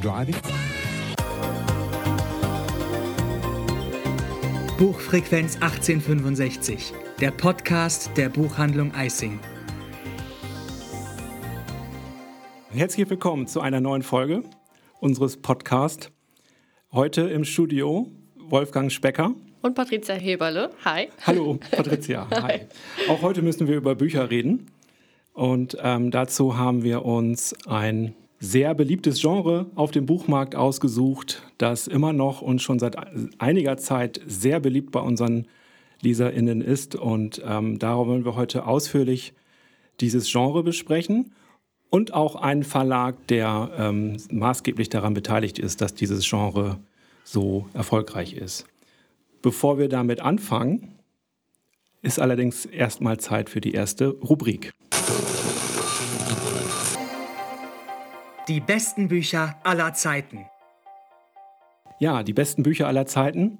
driving. Buchfrequenz 1865, der Podcast der Buchhandlung Eissing. Herzlich willkommen zu einer neuen Folge unseres Podcasts. Heute im Studio Wolfgang Specker. Und Patricia Heberle. Hi. Hallo, Patricia. Hi. Auch heute müssen wir über Bücher reden. Und ähm, dazu haben wir uns ein sehr beliebtes Genre auf dem Buchmarkt ausgesucht, das immer noch und schon seit einiger Zeit sehr beliebt bei unseren LeserInnen ist. Und ähm, darum wollen wir heute ausführlich dieses Genre besprechen und auch einen Verlag, der ähm, maßgeblich daran beteiligt ist, dass dieses Genre so erfolgreich ist. Bevor wir damit anfangen, ist allerdings erstmal Zeit für die erste Rubrik. Die besten Bücher aller Zeiten. Ja, die besten Bücher aller Zeiten.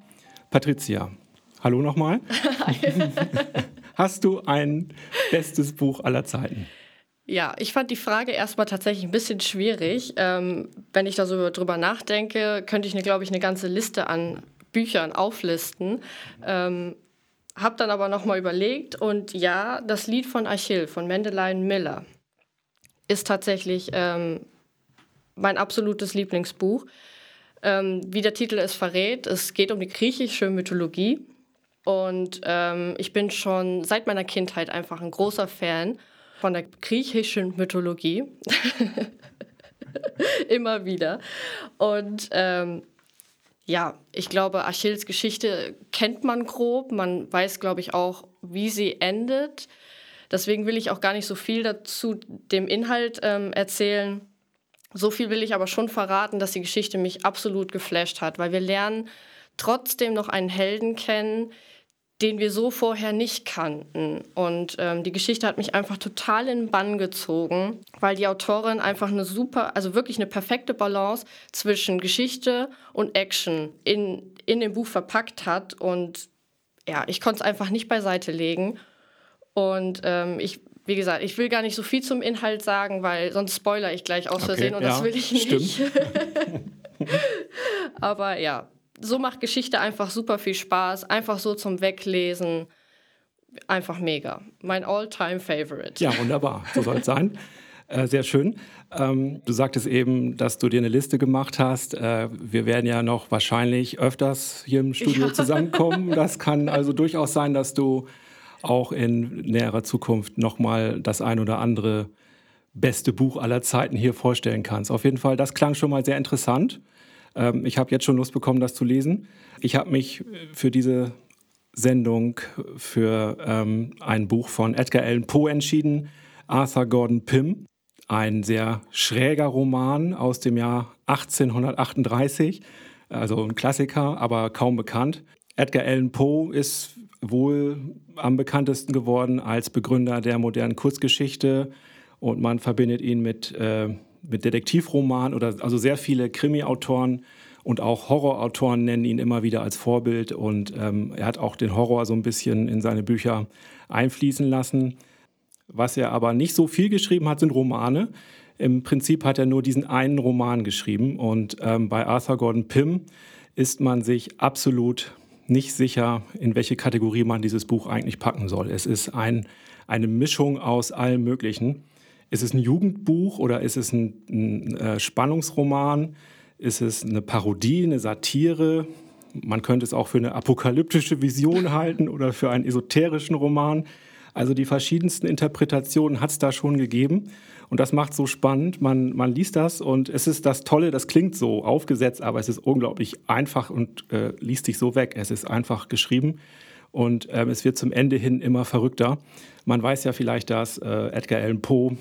Patricia, hallo nochmal. Hast du ein bestes Buch aller Zeiten? Ja, ich fand die Frage erstmal tatsächlich ein bisschen schwierig. Ähm, wenn ich da so drüber nachdenke, könnte ich, glaube ich, eine ganze Liste an Büchern auflisten. Ähm, hab dann aber nochmal überlegt und ja, das Lied von Achill von Mendelein Miller ist tatsächlich ähm, mein absolutes Lieblingsbuch. Ähm, wie der Titel es verrät, es geht um die griechische Mythologie. Und ähm, ich bin schon seit meiner Kindheit einfach ein großer Fan von der griechischen Mythologie. Immer wieder. Und ähm, ja, ich glaube, Achilles Geschichte kennt man grob. Man weiß, glaube ich, auch, wie sie endet. Deswegen will ich auch gar nicht so viel dazu dem Inhalt ähm, erzählen. So viel will ich aber schon verraten, dass die Geschichte mich absolut geflasht hat, weil wir lernen trotzdem noch einen Helden kennen, den wir so vorher nicht kannten. Und ähm, die Geschichte hat mich einfach total in den Bann gezogen, weil die Autorin einfach eine super, also wirklich eine perfekte Balance zwischen Geschichte und Action in, in dem Buch verpackt hat. Und ja, ich konnte es einfach nicht beiseite legen. Und ähm, ich, wie gesagt, ich will gar nicht so viel zum Inhalt sagen, weil sonst spoiler ich gleich aus Versehen okay, und das will ich nicht. Aber ja, so macht Geschichte einfach super viel Spaß, einfach so zum Weglesen. Einfach mega. Mein All-Time-Favorite. Ja, wunderbar. So soll es sein. Äh, sehr schön. Ähm, du sagtest eben, dass du dir eine Liste gemacht hast. Äh, wir werden ja noch wahrscheinlich öfters hier im Studio ja. zusammenkommen. Das kann also durchaus sein, dass du auch in näherer Zukunft nochmal das ein oder andere beste Buch aller Zeiten hier vorstellen kannst. Auf jeden Fall, das klang schon mal sehr interessant. Ähm, ich habe jetzt schon Lust bekommen, das zu lesen. Ich habe mich für diese Sendung für ähm, ein Buch von Edgar Allan Poe entschieden, Arthur Gordon Pym. Ein sehr schräger Roman aus dem Jahr 1838, also ein Klassiker, aber kaum bekannt. Edgar Allan Poe ist wohl am bekanntesten geworden als Begründer der modernen Kurzgeschichte und man verbindet ihn mit äh, mit Detektivroman oder also sehr viele Krimi-Autoren und auch Horrorautoren nennen ihn immer wieder als Vorbild und ähm, er hat auch den Horror so ein bisschen in seine Bücher einfließen lassen. Was er aber nicht so viel geschrieben hat, sind Romane. Im Prinzip hat er nur diesen einen Roman geschrieben und ähm, bei Arthur Gordon Pym ist man sich absolut nicht sicher, in welche Kategorie man dieses Buch eigentlich packen soll. Es ist ein, eine Mischung aus allem Möglichen. Ist es ein Jugendbuch oder ist es ein, ein äh, Spannungsroman? Ist es eine Parodie, eine Satire? Man könnte es auch für eine apokalyptische Vision halten oder für einen esoterischen Roman. Also die verschiedensten Interpretationen hat es da schon gegeben. Und das macht so spannend. Man, man liest das und es ist das Tolle, das klingt so aufgesetzt, aber es ist unglaublich einfach und äh, liest sich so weg. Es ist einfach geschrieben und ähm, es wird zum Ende hin immer verrückter. Man weiß ja vielleicht, dass äh, Edgar Allan Poe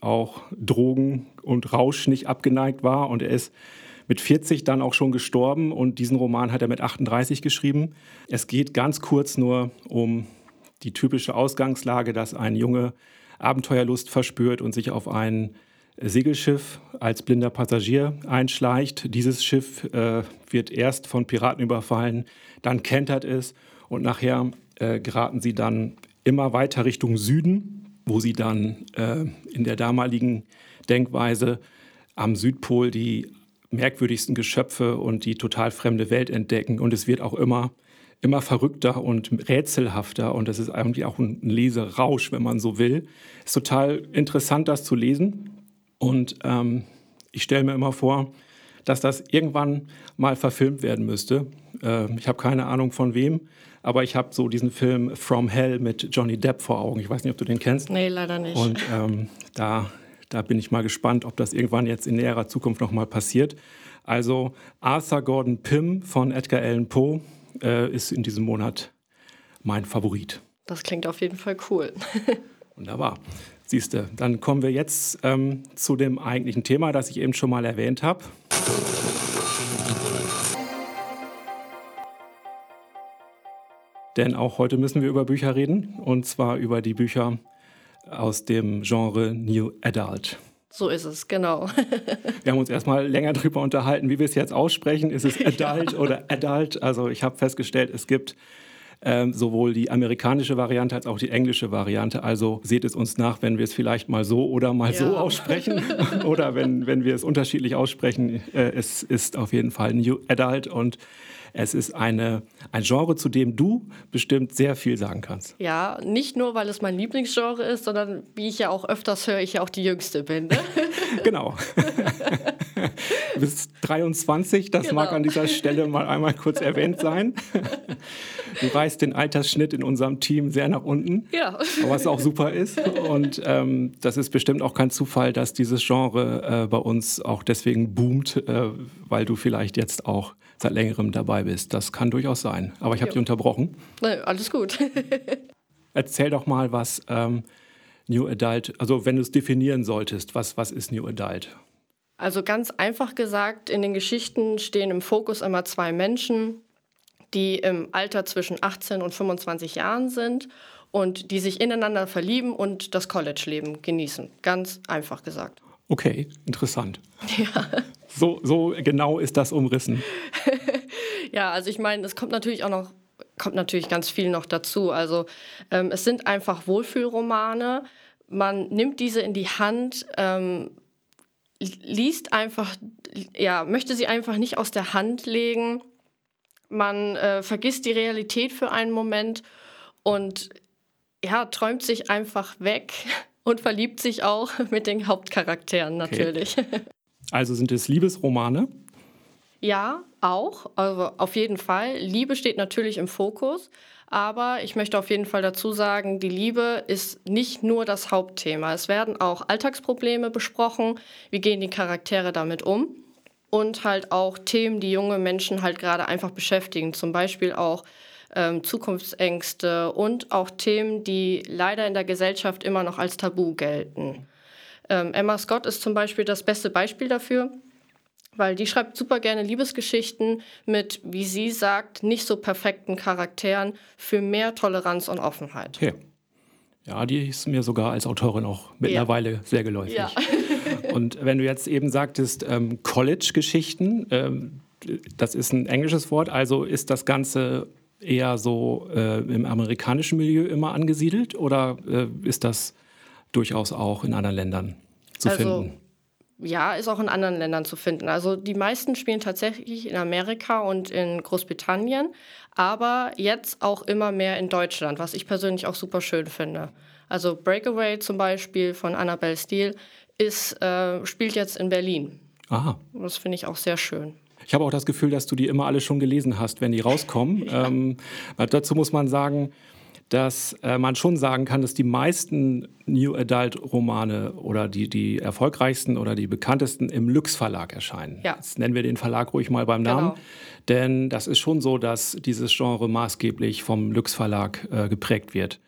auch Drogen und Rausch nicht abgeneigt war und er ist mit 40 dann auch schon gestorben und diesen Roman hat er mit 38 geschrieben. Es geht ganz kurz nur um die typische Ausgangslage, dass ein Junge Abenteuerlust verspürt und sich auf ein Segelschiff als blinder Passagier einschleicht. Dieses Schiff äh, wird erst von Piraten überfallen, dann kentert es und nachher äh, geraten sie dann immer weiter Richtung Süden wo sie dann äh, in der damaligen Denkweise am Südpol die merkwürdigsten Geschöpfe und die total fremde Welt entdecken. Und es wird auch immer, immer verrückter und rätselhafter. Und es ist eigentlich auch ein Leserausch, wenn man so will. Es ist total interessant, das zu lesen. Und ähm, ich stelle mir immer vor, dass das irgendwann mal verfilmt werden müsste. Äh, ich habe keine Ahnung von wem, aber ich habe so diesen Film From Hell mit Johnny Depp vor Augen. Ich weiß nicht, ob du den kennst. Nee, leider nicht. Und ähm, da, da bin ich mal gespannt, ob das irgendwann jetzt in näherer Zukunft noch mal passiert. Also Arthur Gordon Pym von Edgar Allan Poe äh, ist in diesem Monat mein Favorit. Das klingt auf jeden Fall cool. Wunderbar. Siehst du, dann kommen wir jetzt ähm, zu dem eigentlichen Thema, das ich eben schon mal erwähnt habe. Denn auch heute müssen wir über Bücher reden, und zwar über die Bücher aus dem Genre New Adult. So ist es, genau. wir haben uns erstmal länger darüber unterhalten, wie wir es jetzt aussprechen. Ist es Adult ja. oder Adult? Also ich habe festgestellt, es gibt ähm, sowohl die amerikanische Variante als auch die englische Variante. Also seht es uns nach, wenn wir es vielleicht mal so oder mal ja. so aussprechen oder wenn, wenn wir es unterschiedlich aussprechen. Äh, es ist auf jeden Fall New Adult und es ist eine, ein Genre, zu dem du bestimmt sehr viel sagen kannst. Ja, nicht nur, weil es mein Lieblingsgenre ist, sondern wie ich ja auch öfters höre, ich ja auch die Jüngste bin. Ne? genau. du bist 23, das genau. mag an dieser Stelle mal einmal kurz erwähnt sein. Du reißt den Altersschnitt in unserem Team sehr nach unten, ja. was auch super ist. Und ähm, das ist bestimmt auch kein Zufall, dass dieses Genre äh, bei uns auch deswegen boomt, äh, weil du vielleicht jetzt auch seit längerem dabei bist. Das kann durchaus sein. Aber ich habe dich unterbrochen. Nee, alles gut. Erzähl doch mal, was ähm, New Adult, also wenn du es definieren solltest, was, was ist New Adult? Also ganz einfach gesagt, in den Geschichten stehen im Fokus immer zwei Menschen, die im Alter zwischen 18 und 25 Jahren sind und die sich ineinander verlieben und das College-Leben genießen. Ganz einfach gesagt. Okay, interessant. Ja. So, so genau ist das umrissen. ja, also ich meine, es kommt natürlich auch noch, kommt natürlich ganz viel noch dazu. Also ähm, es sind einfach Wohlfühlromane. Man nimmt diese in die Hand, ähm, liest einfach, ja, möchte sie einfach nicht aus der Hand legen. Man äh, vergisst die Realität für einen Moment und ja, träumt sich einfach weg und verliebt sich auch mit den Hauptcharakteren natürlich. Okay. Also sind es Liebesromane? Ja, auch. Also auf jeden Fall. Liebe steht natürlich im Fokus. Aber ich möchte auf jeden Fall dazu sagen, die Liebe ist nicht nur das Hauptthema. Es werden auch Alltagsprobleme besprochen. Wie gehen die Charaktere damit um? Und halt auch Themen, die junge Menschen halt gerade einfach beschäftigen. Zum Beispiel auch ähm, Zukunftsängste und auch Themen, die leider in der Gesellschaft immer noch als Tabu gelten. Ähm, Emma Scott ist zum Beispiel das beste Beispiel dafür, weil die schreibt super gerne Liebesgeschichten mit, wie sie sagt, nicht so perfekten Charakteren für mehr Toleranz und Offenheit. Okay. Ja, die ist mir sogar als Autorin auch mittlerweile ja. sehr geläufig. Ja. und wenn du jetzt eben sagtest, ähm, College-Geschichten, ähm, das ist ein englisches Wort, also ist das Ganze eher so äh, im amerikanischen Milieu immer angesiedelt oder äh, ist das durchaus auch in anderen Ländern zu also, finden. Ja, ist auch in anderen Ländern zu finden. Also die meisten spielen tatsächlich in Amerika und in Großbritannien, aber jetzt auch immer mehr in Deutschland, was ich persönlich auch super schön finde. Also Breakaway zum Beispiel von Annabelle Steele ist, äh, spielt jetzt in Berlin. Aha. Das finde ich auch sehr schön. Ich habe auch das Gefühl, dass du die immer alle schon gelesen hast, wenn die rauskommen. ja. ähm, dazu muss man sagen, dass äh, man schon sagen kann, dass die meisten New Adult Romane oder die, die erfolgreichsten oder die bekanntesten im Lux Verlag erscheinen. Ja. Jetzt nennen wir den Verlag ruhig mal beim Namen. Genau. Denn das ist schon so, dass dieses Genre maßgeblich vom Lux Verlag äh, geprägt wird.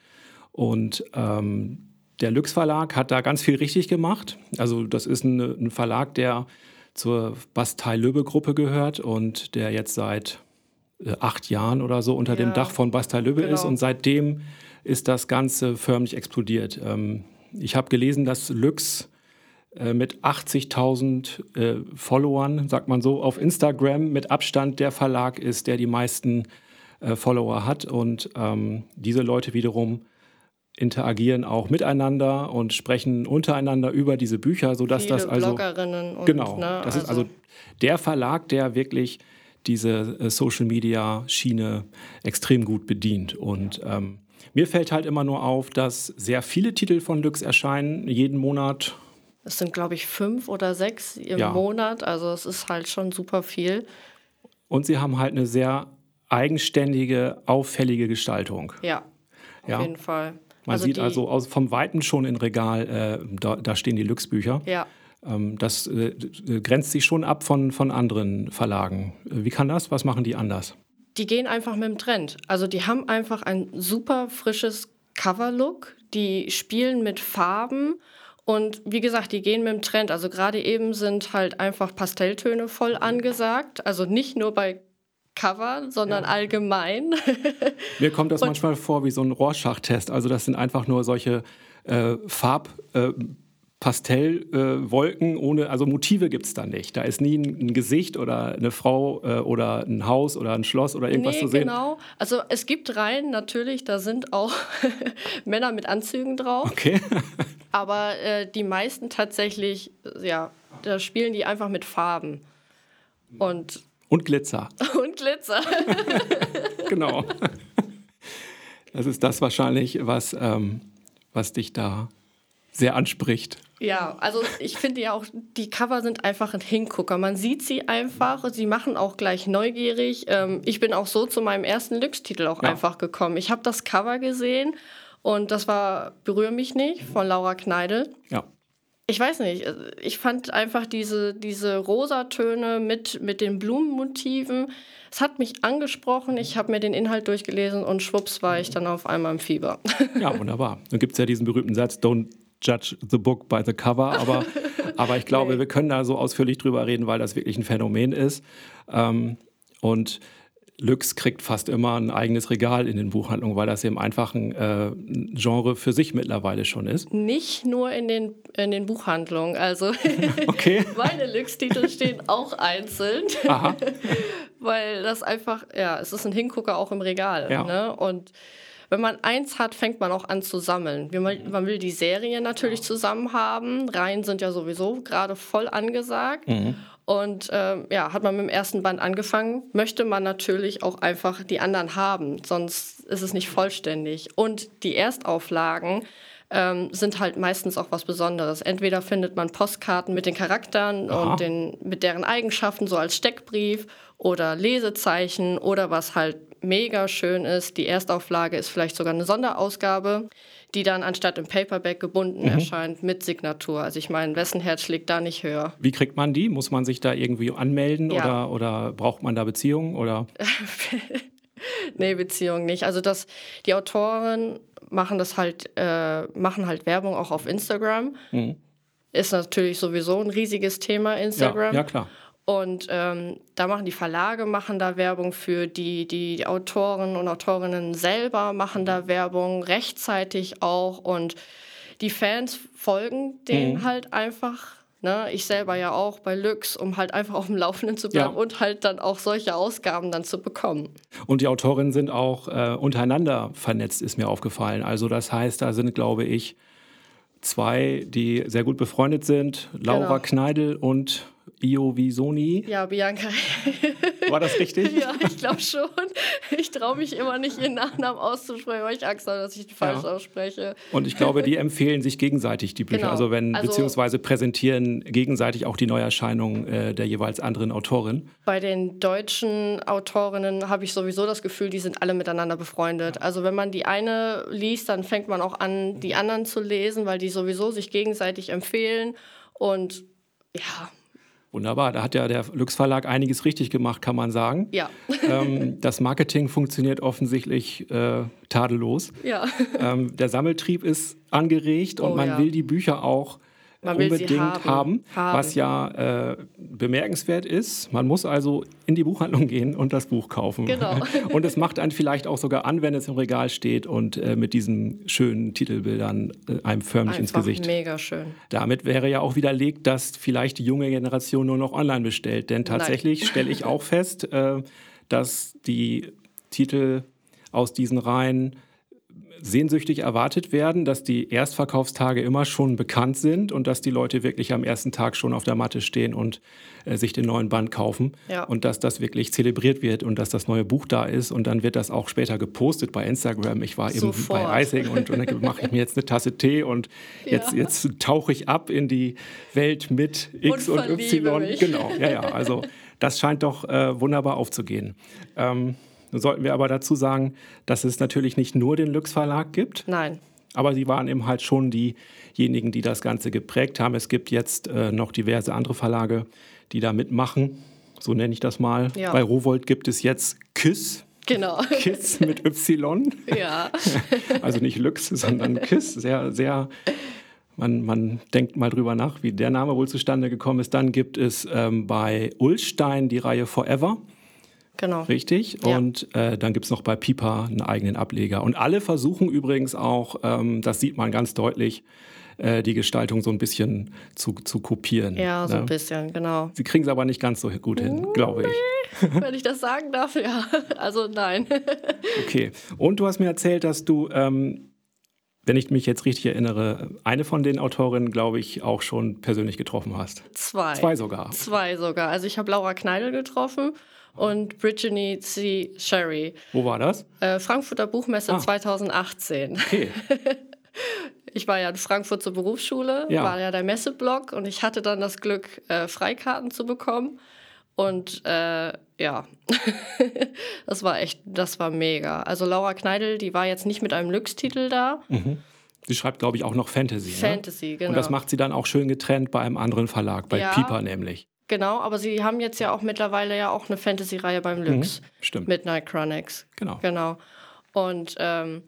Und ähm, der Lux Verlag hat da ganz viel richtig gemacht. Also das ist ein, ein Verlag, der zur Bastei-Löbe-Gruppe gehört und der jetzt seit acht Jahren oder so unter ja. dem Dach von Bastei-Löbe genau. ist und seitdem ist das Ganze förmlich explodiert. Ähm, ich habe gelesen, dass Lux äh, mit 80.000 äh, Followern, sagt man so, auf Instagram mit Abstand der Verlag ist, der die meisten äh, Follower hat und ähm, diese Leute wiederum interagieren auch miteinander und sprechen untereinander über diese Bücher, sodass Viele das also Bloggerinnen und, genau, ne, das ist also der Verlag, der wirklich diese äh, Social Media Schiene extrem gut bedient und ähm, mir fällt halt immer nur auf, dass sehr viele Titel von Lux erscheinen, jeden Monat. Es sind, glaube ich, fünf oder sechs im ja. Monat. Also es ist halt schon super viel. Und sie haben halt eine sehr eigenständige, auffällige Gestaltung. Ja, auf ja. jeden Fall. Man also sieht also aus, vom Weiten schon im Regal, äh, da, da, stehen die Lux-Bücher. Ja. Ähm, das äh, grenzt sich schon ab von, von anderen Verlagen. Wie kann das? Was machen die anders? die gehen einfach mit dem Trend. Also die haben einfach ein super frisches Cover-Look, die spielen mit Farben und wie gesagt, die gehen mit dem Trend. Also gerade eben sind halt einfach Pastelltöne voll angesagt. Also nicht nur bei Cover, sondern ja. allgemein. Mir kommt das und manchmal vor wie so ein Rorschach-Test. Also das sind einfach nur solche äh, Farb... Äh, Pastellwolken äh, ohne, also Motive gibt es da nicht. Da ist nie ein, ein Gesicht oder eine Frau äh, oder ein Haus oder ein Schloss oder irgendwas nee, zu sehen. Genau, also es gibt Reihen natürlich, da sind auch Männer mit Anzügen drauf. Okay. aber äh, die meisten tatsächlich, ja, da spielen die einfach mit Farben. Und, und Glitzer. und Glitzer. genau. Das ist das wahrscheinlich, was, ähm, was dich da sehr anspricht. Ja, also ich finde ja auch, die Cover sind einfach ein Hingucker. Man sieht sie einfach, sie machen auch gleich neugierig. Ähm, ich bin auch so zu meinem ersten Lux-Titel auch ja. einfach gekommen. Ich habe das Cover gesehen und das war Berühr mich nicht von Laura Kneidel. Ja. Ich weiß nicht, ich fand einfach diese, diese Rosatöne mit, mit den Blumenmotiven, es hat mich angesprochen, ich habe mir den Inhalt durchgelesen und schwupps war ich dann auf einmal im Fieber. Ja, wunderbar. Dann gibt es ja diesen berühmten Satz, don't judge the book by the cover, aber, aber ich glaube, nee. wir können da so ausführlich drüber reden, weil das wirklich ein Phänomen ist. Ähm, und Lux kriegt fast immer ein eigenes Regal in den Buchhandlungen, weil das eben einfach ein äh, Genre für sich mittlerweile schon ist. Nicht nur in den, in den Buchhandlungen. Also okay. meine Lux-Titel stehen auch einzeln. Aha. weil das einfach, ja, es ist ein Hingucker auch im Regal. Ja. Ne? Und wenn man eins hat, fängt man auch an zu sammeln. Man will die Serie natürlich zusammen haben. Reihen sind ja sowieso gerade voll angesagt. Mhm. Und ähm, ja, hat man mit dem ersten Band angefangen, möchte man natürlich auch einfach die anderen haben, sonst ist es nicht vollständig. Und die Erstauflagen ähm, sind halt meistens auch was Besonderes. Entweder findet man Postkarten mit den Charakteren Aha. und den, mit deren Eigenschaften so als Steckbrief oder Lesezeichen oder was halt mega schön ist. Die Erstauflage ist vielleicht sogar eine Sonderausgabe, die dann anstatt im Paperback gebunden mhm. erscheint mit Signatur. Also ich meine, wessen Herz schlägt da nicht höher? Wie kriegt man die? Muss man sich da irgendwie anmelden ja. oder, oder braucht man da Beziehungen oder? nee, Beziehungen nicht. Also das, die Autoren machen das halt, äh, machen halt Werbung auch auf Instagram. Mhm. Ist natürlich sowieso ein riesiges Thema, Instagram. Ja, ja klar. Und ähm, da machen die Verlage machen da Werbung für, die, die Autoren und Autorinnen selber machen da Werbung, rechtzeitig auch. Und die Fans folgen denen mhm. halt einfach. Ne? Ich selber ja auch bei Lux, um halt einfach auf dem Laufenden zu bleiben ja. und halt dann auch solche Ausgaben dann zu bekommen. Und die Autorinnen sind auch äh, untereinander vernetzt, ist mir aufgefallen. Also das heißt, da sind, glaube ich, zwei, die sehr gut befreundet sind, Laura genau. Kneidel und Io Visoni. Ja, Bianca. War das richtig? ja, ich glaube schon. Ich traue mich immer nicht, ihren Nachnamen auszusprechen, weil ich Angst habe, dass ich die falsch ja. ausspreche. Und ich glaube, die empfehlen sich gegenseitig die Bücher. Genau. Also wenn, also, beziehungsweise präsentieren gegenseitig auch die Neuerscheinungen äh, der jeweils anderen Autorin. Bei den deutschen Autorinnen habe ich sowieso das Gefühl, die sind alle miteinander befreundet. Ja. Also wenn man die eine liest, dann fängt man auch an, die anderen zu lesen, weil die sowieso sich gegenseitig empfehlen. Und ja, Wunderbar, da hat ja der Lux Verlag einiges richtig gemacht, kann man sagen. Ja. Ähm, das Marketing funktioniert offensichtlich äh, tadellos. Ja. Ähm, der Sammeltrieb ist angeregt und oh, man ja. will die Bücher auch man unbedingt haben, haben, haben, was ja äh, bemerkenswert ist. Man muss also in die Buchhandlung gehen und das Buch kaufen. Genau. und es macht einen vielleicht auch sogar an, wenn es im Regal steht und äh, mit diesen schönen Titelbildern äh, einem förmlich Einfach ins Gesicht. Mega schön. Damit wäre ja auch widerlegt, dass vielleicht die junge Generation nur noch online bestellt. Denn tatsächlich stelle ich auch fest, äh, dass die Titel aus diesen Reihen sehnsüchtig erwartet werden, dass die Erstverkaufstage immer schon bekannt sind und dass die Leute wirklich am ersten Tag schon auf der Matte stehen und äh, sich den neuen Band kaufen Ja. und dass das wirklich zelebriert wird und dass das neue Buch da ist und dann wird das auch später gepostet bei Instagram. Ich war eben Sofort. bei Icing und, und dann mache ich mir jetzt eine Tasse Tee und jetzt, Ja. jetzt tauche ich ab in die Welt mit X Und und, Y. mich. Genau, ja, ja. Also das scheint doch äh, wunderbar aufzugehen. Ähm, nun sollten wir aber dazu sagen, dass es natürlich nicht nur den Lux Verlag gibt, Nein. aber sie waren eben halt schon diejenigen, die das Ganze geprägt haben. Es gibt jetzt äh, noch diverse andere Verlage, die da mitmachen. So nenne ich das mal. Ja. Bei Rowold gibt es jetzt KISS. Genau. KISS mit Y. ja. Also nicht Lux, sondern KISS. Sehr, sehr. Man, man denkt mal drüber nach, wie der Name wohl zustande gekommen ist. Dann gibt es ähm, bei Ullstein die Reihe Forever. Genau. Richtig. Ja. Und äh, dann gibt es noch bei Pipa einen eigenen Ableger. Und alle versuchen übrigens auch, ähm, das sieht man ganz deutlich, äh, die Gestaltung so ein bisschen zu, zu kopieren. Ja, so ne? ein bisschen, genau. Sie kriegen es aber nicht ganz so gut hin, glaube ich. Wenn ich das sagen darf, ja. Also nein. Okay. Und du hast mir erzählt, dass du, ähm, wenn ich mich jetzt richtig erinnere, eine von den Autorinnen, glaube ich, auch schon persönlich getroffen hast. Zwei. Zwei sogar. Zwei sogar. Also ich habe Laura Kneidel getroffen und Brittany C. Sherry. Wo war das? Äh, Frankfurter Buchmesse Ah. 2018. Okay. Ich war ja in Frankfurt zur Berufsschule, Ja. war ja der Messeblock und ich hatte dann das Glück, äh, Freikarten zu bekommen. Und äh, ja, das war echt, das war mega. Also Laura Kneidel, die war jetzt nicht mit einem Lux-Titel da. Sie schreibt, glaube ich, auch noch Fantasy. Ne? Fantasy, genau. Und das macht sie dann auch schön getrennt bei einem anderen Verlag, bei Ja. Pipa nämlich. Genau, aber sie haben jetzt ja auch mittlerweile ja auch eine Fantasy-Reihe beim Lux. Stimmt. Midnight Chronics. Genau. Genau. Und ähm,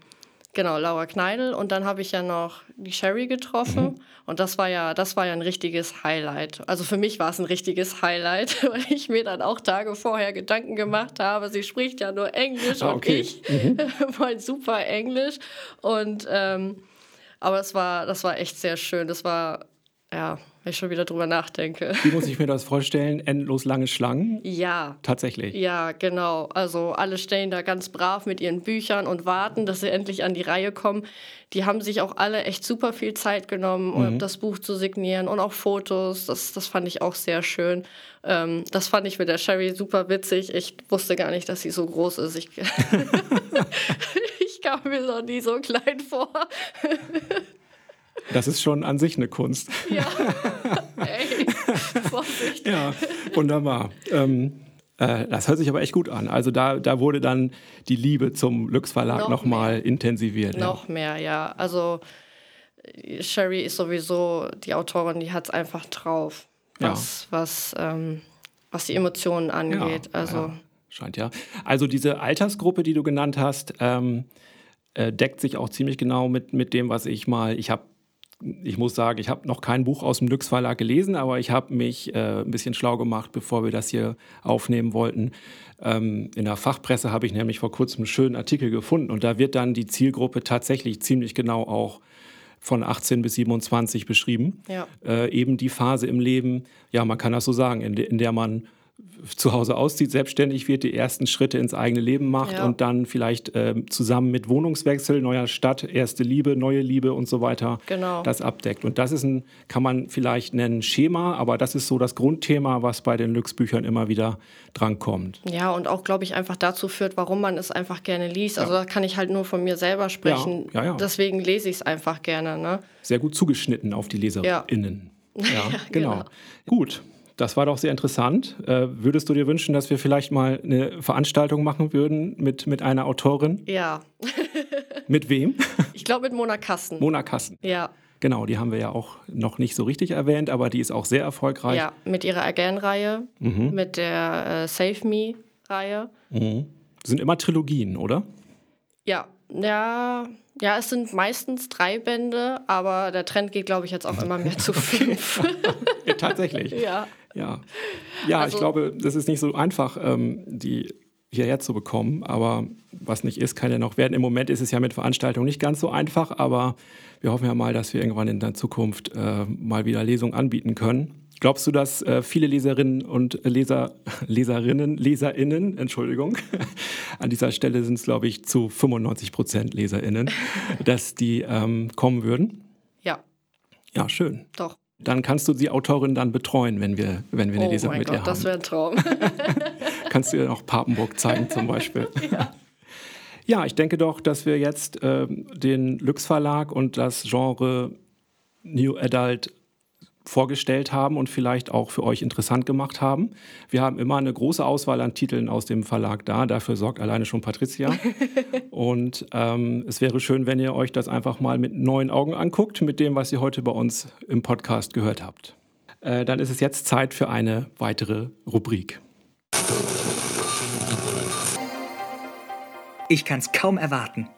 genau, Laura Kneidel. Und dann habe ich ja noch die Sherry getroffen. Mhm. Und das war ja, das war ja ein richtiges Highlight. Also für mich war es ein richtiges Highlight, weil ich mir dann auch Tage vorher Gedanken gemacht habe. Sie spricht ja nur Englisch Ah, und okay. ich mein super Englisch. Und ähm, aber es war, das war echt sehr schön. Das war, ja, wenn ich schon wieder drüber nachdenke. Wie muss ich mir das vorstellen? Endlos lange Schlangen? Ja, Tatsächlich. Ja, genau. Also alle stehen da ganz brav mit ihren Büchern und warten, dass sie endlich an die Reihe kommen. Die haben sich auch alle echt super viel Zeit genommen, um das Buch zu signieren und auch Fotos. Das, das fand ich auch sehr schön. Ähm, das fand ich mit der Sherry super witzig. Ich wusste gar nicht, dass sie so groß ist. Ich, ich kam mir noch nie so klein vor. Das ist schon an sich eine Kunst. Ja. Ey, Vorsicht. Ja, wunderbar. Ähm, äh, das hört sich aber echt gut an. Also da, da wurde dann die Liebe zum Lux Verlag Noch nochmal intensiviert. ja. Noch mehr, ja. Also äh, Sherry ist sowieso die Autorin, die hat es einfach drauf, Ja. was, was, ähm, was die Emotionen angeht. also ja, scheint ja. Also diese Altersgruppe, die du genannt hast, ähm, äh, deckt sich auch ziemlich genau mit, mit dem, was ich mal, ich habe ich muss sagen, ich habe noch kein Buch aus dem Lux Verlag gelesen, aber ich habe mich äh, ein bisschen schlau gemacht, bevor wir das hier aufnehmen wollten. Ähm, in der Fachpresse habe ich nämlich vor kurzem einen schönen Artikel gefunden und da wird dann die Zielgruppe tatsächlich ziemlich genau auch von 18 bis 27 beschrieben. Ja. Äh, eben die Phase im Leben, ja, man kann das so sagen, in, de in der man zu Hause auszieht, selbstständig wird, die ersten Schritte ins eigene Leben macht Ja. und dann vielleicht ähm, zusammen mit Wohnungswechsel, neuer Stadt, erste Liebe, neue Liebe und so weiter Genau. das abdeckt. Und das ist ein, kann man vielleicht nennen, Schema, aber das ist so das Grundthema, was bei den Lux-Büchern immer wieder drankommt. ja, und auch, glaube ich, einfach dazu führt, warum man es einfach gerne liest. Also da kann ich halt nur von mir selber sprechen. Ja, ja, ja. Deswegen lese ich es einfach gerne. Ne? Sehr gut zugeschnitten auf die LeserInnen. Ja, genau. genau. Gut. Das war doch sehr interessant. Äh, würdest du dir wünschen, dass wir vielleicht mal eine Veranstaltung machen würden mit, mit einer Autorin? Ja, Mit wem? ich glaube mit Mona Kasten. Mona Kassen. ja, Genau, die haben wir ja auch noch nicht so richtig erwähnt, aber die ist auch sehr erfolgreich. ja, mit ihrer Again-Reihe, Mhm. mit der äh, Save Me-Reihe. Sind immer Trilogien, oder? Ja, ja, ja, es sind meistens drei Bände, aber der Trend geht, glaube ich, jetzt auch immer mehr zu fünf. Ja, tatsächlich. ja, Ja, ja Also- ich glaube, das ist nicht so einfach, ähm, die hierher zu bekommen. Aber was nicht ist, kann ja noch werden. Im Moment ist es ja mit Veranstaltungen nicht ganz so einfach, aber wir hoffen ja mal, dass wir irgendwann in der Zukunft äh, mal wieder Lesungen anbieten können. Glaubst du, dass äh, viele Leserinnen und Leser, Leserinnen, Leserinnen, Entschuldigung, an dieser Stelle sind es, glaube ich, zu 95 Prozent Leserinnen, dass die ähm, kommen würden? Ja. Ja, schön. Doch. Dann kannst du die Autorin dann betreuen, wenn wir, wenn wir eine oh Lesung mein mit Gott, ihr haben. das wäre ein Traum. kannst du ihr noch Papenburg zeigen zum Beispiel. ja. ja, ich denke doch, dass wir jetzt äh, den Lux Verlag und das Genre New Adult vorgestellt haben und vielleicht auch für euch interessant gemacht haben. Wir haben immer eine große Auswahl an Titeln aus dem Verlag da. Dafür sorgt alleine schon Patricia. und ähm, es wäre schön, wenn ihr euch das einfach mal mit neuen Augen anguckt, mit dem, was ihr heute bei uns im Podcast gehört habt. Äh, dann ist es jetzt Zeit für eine weitere Rubrik. Ich kann es kaum erwarten.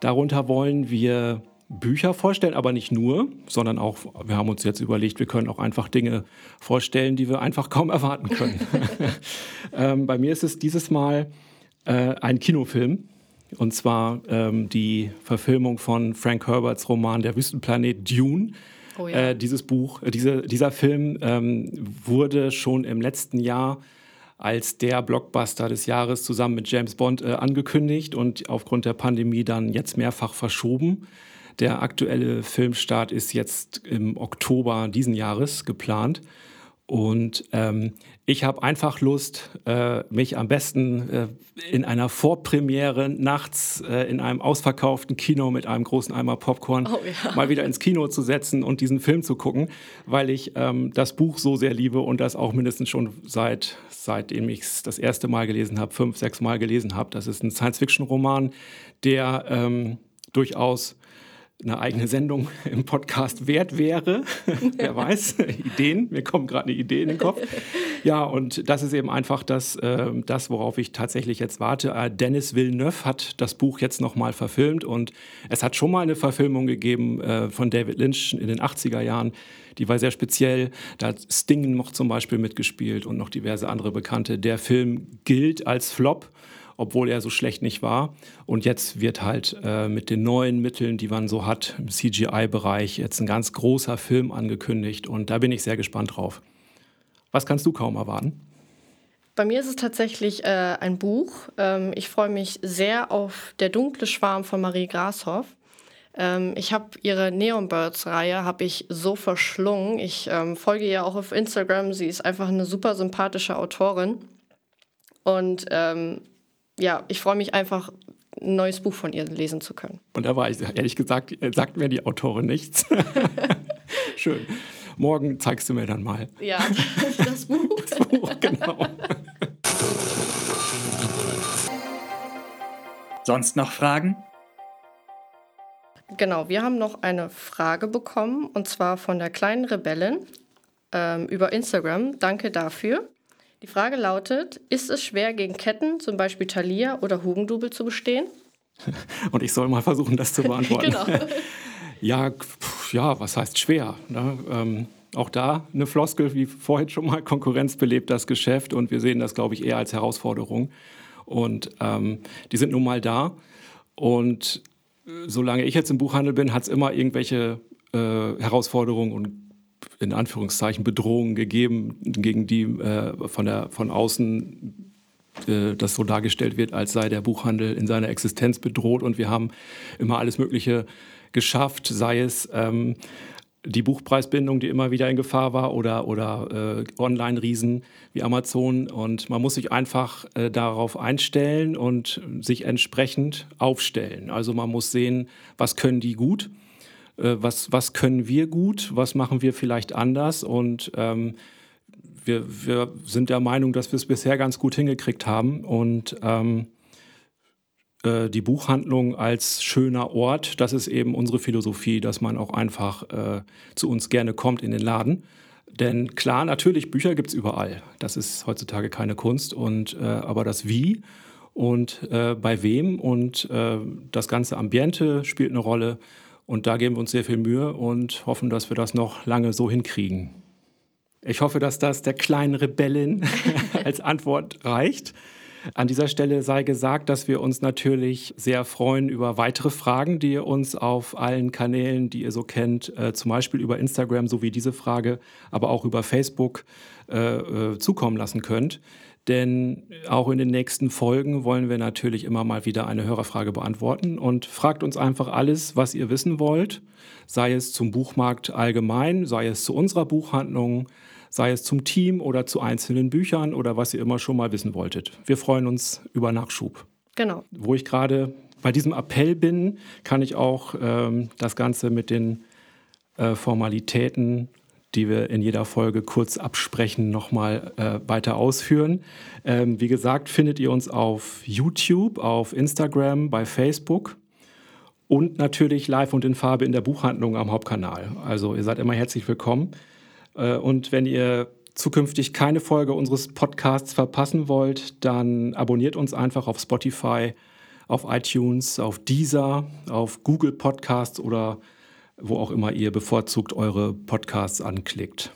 Darunter wollen wir Bücher vorstellen, aber nicht nur, sondern auch, wir haben uns jetzt überlegt, wir können auch einfach Dinge vorstellen, die wir einfach kaum erwarten können. ähm, bei mir ist es dieses Mal äh, ein Kinofilm. Und zwar ähm, die Verfilmung von Frank Herberts Roman Der Wüstenplanet Dune. Oh ja. äh, dieses Buch, äh, diese, dieser Film ähm, wurde schon im letzten Jahr als der Blockbuster des Jahres zusammen mit James Bond äh, angekündigt und aufgrund der Pandemie dann jetzt mehrfach verschoben. Der aktuelle Filmstart ist jetzt im Oktober diesen Jahres geplant. Und ähm, ich habe einfach Lust, äh, mich am besten äh, in einer Vorpremiere nachts äh, in einem ausverkauften Kino mit einem großen Eimer Popcorn oh, ja. mal wieder ins Kino zu setzen und diesen Film zu gucken, weil ich ähm, das Buch so sehr liebe und das auch mindestens schon seit seitdem ich es das erste Mal gelesen habe, fünf, sechs Mal gelesen habe. Das ist ein Science-Fiction-Roman, der ähm, durchaus eine eigene Sendung im Podcast wert wäre. Wer weiß, Ideen, mir kommt gerade eine Idee in den Kopf. Ja, und das ist eben einfach das, äh, das worauf ich tatsächlich jetzt warte. Äh, Dennis Villeneuve hat das Buch jetzt nochmal verfilmt und es hat schon mal eine Verfilmung gegeben äh, von David Lynch in den 80er Jahren. Die war sehr speziell. Da hat Sting noch zum Beispiel mitgespielt und noch diverse andere Bekannte. Der Film gilt als Flop obwohl er so schlecht nicht war. Und jetzt wird halt äh, mit den neuen Mitteln, die man so hat im CGI-Bereich, jetzt ein ganz großer Film angekündigt. Und da bin ich sehr gespannt drauf. Was kannst du kaum erwarten? Bei mir ist es tatsächlich äh, ein Buch. Ähm, ich freue mich sehr auf Der dunkle Schwarm von Marie Grashoff. Ähm, ich habe ihre Neon Birds-Reihe habe ich so verschlungen. Ich ähm, folge ihr auch auf Instagram. Sie ist einfach eine super sympathische Autorin. Und ähm, ja, ich freue mich einfach, ein neues Buch von ihr lesen zu können. Und da war ich, ehrlich gesagt, äh, sagt mir die Autorin nichts. Schön. Morgen zeigst du mir dann mal. Ja, das Buch. Das Buch, genau. Sonst noch Fragen? Genau, wir haben noch eine Frage bekommen und zwar von der kleinen Rebellin ähm, über Instagram. Danke dafür. Die Frage lautet, ist es schwer gegen Ketten, zum Beispiel Thalia oder Hugendubel zu bestehen? Und ich soll mal versuchen, das zu beantworten. genau. ja, ja, was heißt schwer? Ne? Ähm, auch da eine Floskel, wie vorhin schon mal, Konkurrenz belebt das Geschäft und wir sehen das, glaube ich, eher als Herausforderung. Und ähm, die sind nun mal da. Und äh, solange ich jetzt im Buchhandel bin, hat es immer irgendwelche äh, Herausforderungen und in Anführungszeichen Bedrohungen gegeben, gegen die äh, von, der, von außen äh, das so dargestellt wird, als sei der Buchhandel in seiner Existenz bedroht. Und wir haben immer alles Mögliche geschafft, sei es ähm, die Buchpreisbindung, die immer wieder in Gefahr war, oder, oder äh, Online-Riesen wie Amazon. Und man muss sich einfach äh, darauf einstellen und sich entsprechend aufstellen. Also man muss sehen, was können die gut äh, was, was können wir gut, was machen wir vielleicht anders und ähm, wir, wir sind der Meinung, dass wir es bisher ganz gut hingekriegt haben und ähm, äh, die Buchhandlung als schöner Ort, das ist eben unsere Philosophie, dass man auch einfach äh, zu uns gerne kommt in den Laden. Denn klar, natürlich, Bücher gibt es überall. Das ist heutzutage keine Kunst. Und, äh, aber das Wie und äh, bei wem und äh, das ganze Ambiente spielt eine Rolle. Und da geben wir uns sehr viel Mühe und hoffen, dass wir das noch lange so hinkriegen. Ich hoffe, dass das der kleinen Rebellin als Antwort reicht. An dieser Stelle sei gesagt, dass wir uns natürlich sehr freuen über weitere Fragen, die ihr uns auf allen Kanälen, die ihr so kennt, äh, zum Beispiel über Instagram, so wie diese Frage, aber auch über Facebook äh, äh, zukommen lassen könnt. Denn auch in den nächsten Folgen wollen wir natürlich immer mal wieder eine Hörerfrage beantworten und fragt uns einfach alles, was ihr wissen wollt, sei es zum Buchmarkt allgemein, sei es zu unserer Buchhandlung, sei es zum Team oder zu einzelnen Büchern oder was ihr immer schon mal wissen wolltet. Wir freuen uns über Nachschub. Genau. Wo ich gerade bei diesem Appell bin, kann ich auch ähm, das Ganze mit den äh, Formalitäten, die wir in jeder Folge kurz absprechen, nochmal äh, weiter ausführen. Ähm, wie gesagt, findet ihr uns auf YouTube, auf Instagram, bei Facebook und natürlich live und in Farbe in der Buchhandlung am Hauptkanal. Also ihr seid immer herzlich willkommen. Äh, und wenn ihr zukünftig keine Folge unseres Podcasts verpassen wollt, dann abonniert uns einfach auf Spotify, auf iTunes, auf Deezer, auf Google Podcasts oder wo auch immer ihr bevorzugt eure Podcasts anklickt.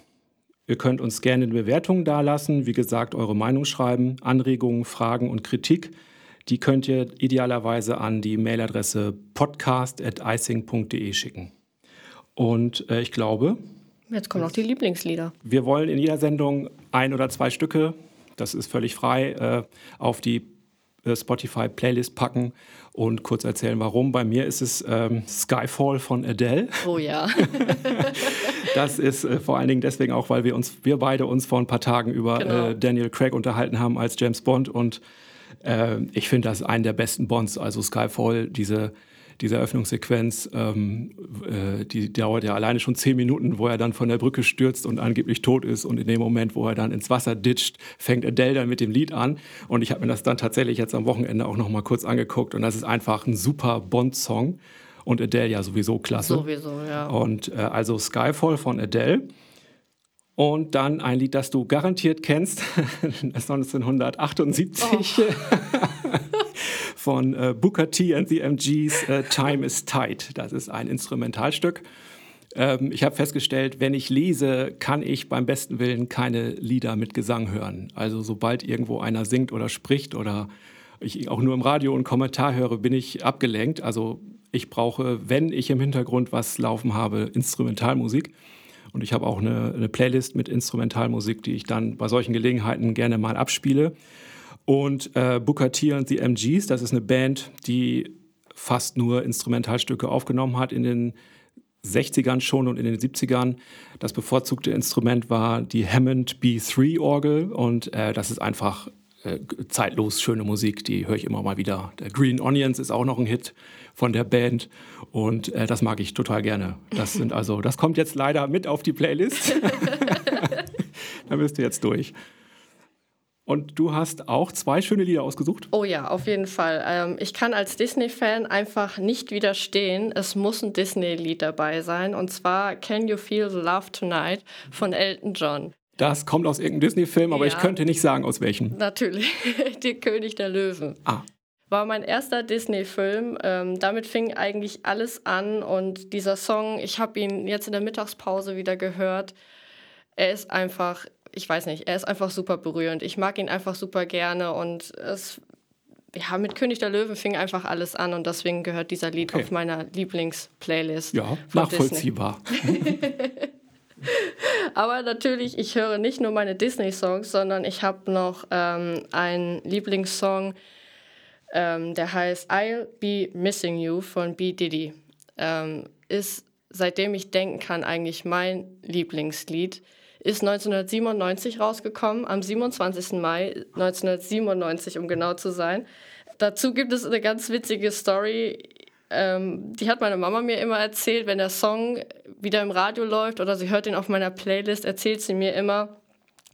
Ihr könnt uns gerne eine Bewertung dalassen, wie gesagt, eure Meinung schreiben, Anregungen, Fragen und Kritik. Die könnt ihr idealerweise an die Mailadresse podcast.icing.de schicken. Und äh, ich glaube, Jetzt kommen noch die Lieblingslieder. Wir wollen in jeder Sendung ein oder zwei Stücke, das ist völlig frei, äh, auf die Spotify-Playlist packen und kurz erzählen, warum. Bei mir ist es ähm, Skyfall von Adele. Oh ja. das ist äh, vor allen Dingen deswegen auch, weil wir uns, wir beide uns vor ein paar Tagen über genau. äh, Daniel Craig unterhalten haben als James Bond und äh, ich finde das einen der besten Bonds, also Skyfall, diese diese Eröffnungssequenz, ähm, äh, die dauert ja alleine schon zehn Minuten, wo er dann von der Brücke stürzt und angeblich tot ist. Und in dem Moment, wo er dann ins Wasser ditcht, fängt Adele dann mit dem Lied an. Und ich habe mir das dann tatsächlich jetzt am Wochenende auch noch mal kurz angeguckt. Und das ist einfach ein super Bond-Song. Und Adele ja sowieso klasse. Sowieso, ja. Und äh, also Skyfall von Adele. Und dann ein Lied, das du garantiert kennst, das ist 1978. Oh. von äh, Booker T and the MGs äh, Time is Tight. Das ist ein Instrumentalstück. Ähm, ich habe festgestellt, wenn ich lese, kann ich beim besten Willen keine Lieder mit Gesang hören. Also sobald irgendwo einer singt oder spricht oder ich auch nur im Radio einen Kommentar höre, bin ich abgelenkt. Also ich brauche, wenn ich im Hintergrund was laufen habe, Instrumentalmusik. Und ich habe auch eine, eine Playlist mit Instrumentalmusik, die ich dann bei solchen Gelegenheiten gerne mal abspiele. Und äh, Booker T und the MGs, das ist eine Band, die fast nur Instrumentalstücke aufgenommen hat in den 60ern schon und in den 70ern. Das bevorzugte Instrument war die Hammond B3-Orgel und äh, das ist einfach äh, zeitlos schöne Musik, die höre ich immer mal wieder. Der Green Onions ist auch noch ein Hit von der Band und äh, das mag ich total gerne. Das sind also, das kommt jetzt leider mit auf die Playlist. da bist du jetzt durch. Und du hast auch zwei schöne Lieder ausgesucht? Oh ja, auf jeden Fall. Ähm, ich kann als Disney-Fan einfach nicht widerstehen. Es muss ein Disney-Lied dabei sein. Und zwar Can You Feel the Love Tonight von Elton John. Das kommt aus irgendeinem Disney-Film, aber ja, ich könnte nicht sagen, aus welchem. Natürlich, Der König der Löwen. Ah. War mein erster Disney-Film. Ähm, damit fing eigentlich alles an. Und dieser Song, ich habe ihn jetzt in der Mittagspause wieder gehört. Er ist einfach ich weiß nicht, er ist einfach super berührend. Ich mag ihn einfach super gerne und es, ja, mit König der Löwen fing einfach alles an und deswegen gehört dieser Lied okay. auf meiner Lieblingsplaylist. Ja, nachvollziehbar. Aber natürlich, ich höre nicht nur meine Disney-Songs, sondern ich habe noch ähm, einen Lieblingssong, ähm, der heißt I'll Be Missing You von B. Diddy. Ähm, ist seitdem ich denken kann eigentlich mein Lieblingslied ist 1997 rausgekommen, am 27. Mai 1997, um genau zu sein. Dazu gibt es eine ganz witzige Story. Ähm, die hat meine Mama mir immer erzählt, wenn der Song wieder im Radio läuft oder sie hört ihn auf meiner Playlist, erzählt sie mir immer,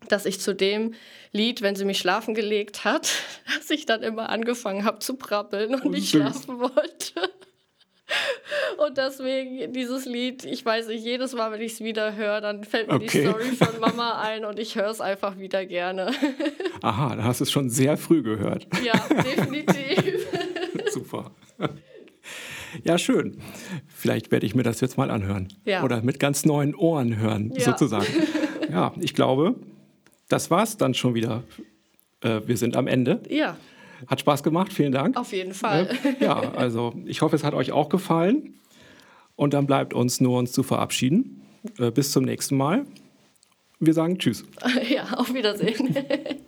dass ich zu dem Lied, wenn sie mich schlafen gelegt hat, dass ich dann immer angefangen habe zu prabbeln und nicht schlafen wollte. Und deswegen dieses Lied, ich weiß nicht, jedes Mal, wenn ich es wieder höre, dann fällt mir okay. die Story von Mama ein und ich höre es einfach wieder gerne. Aha, da hast du es schon sehr früh gehört. Ja, definitiv. Super. Ja, schön. Vielleicht werde ich mir das jetzt mal anhören. Ja. Oder mit ganz neuen Ohren hören, ja. sozusagen. ja, ich glaube, das war's dann schon wieder. Äh, wir sind am Ende. Ja. Hat Spaß gemacht, vielen Dank. Auf jeden Fall. Ja, also ich hoffe, es hat euch auch gefallen. Und dann bleibt uns nur uns zu verabschieden. Äh, bis zum nächsten Mal. Wir sagen Tschüss. Ja, auf Wiedersehen.